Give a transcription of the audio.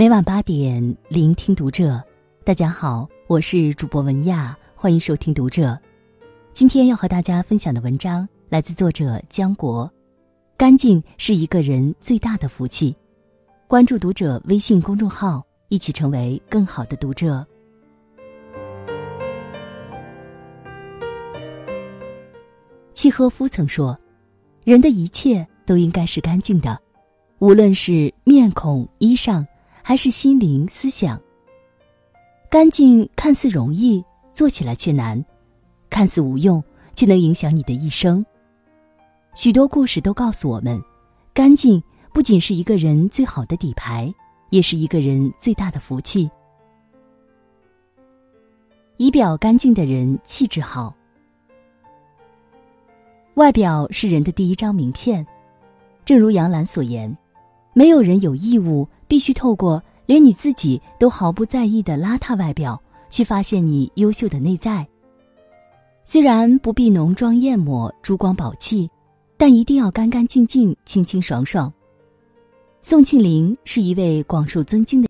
每晚八点，聆听读者。大家好，我是主播文亚，欢迎收听读者。今天要和大家分享的文章来自作者江国。干净是一个人最大的福气。关注读者微信公众号，一起成为更好的读者。契诃夫曾说：“人的一切都应该是干净的，无论是面孔、衣裳，还是心灵、思想。干净看似容易，做起来却难；看似无用，却能影响你的一生。许多故事都告诉我们，干净不仅是一个人最好的底牌，也是一个人最大的福气。仪表干净的人，气质好。”外表是人的第一张名片，正如杨澜所言：“没有人有义务必须透过连你自己都毫不在意的邋遢外表，去发现你优秀的内在。虽然不必浓妆艳抹、珠光宝气，但一定要干干净净、清清爽爽。”宋庆龄是一位广受尊敬的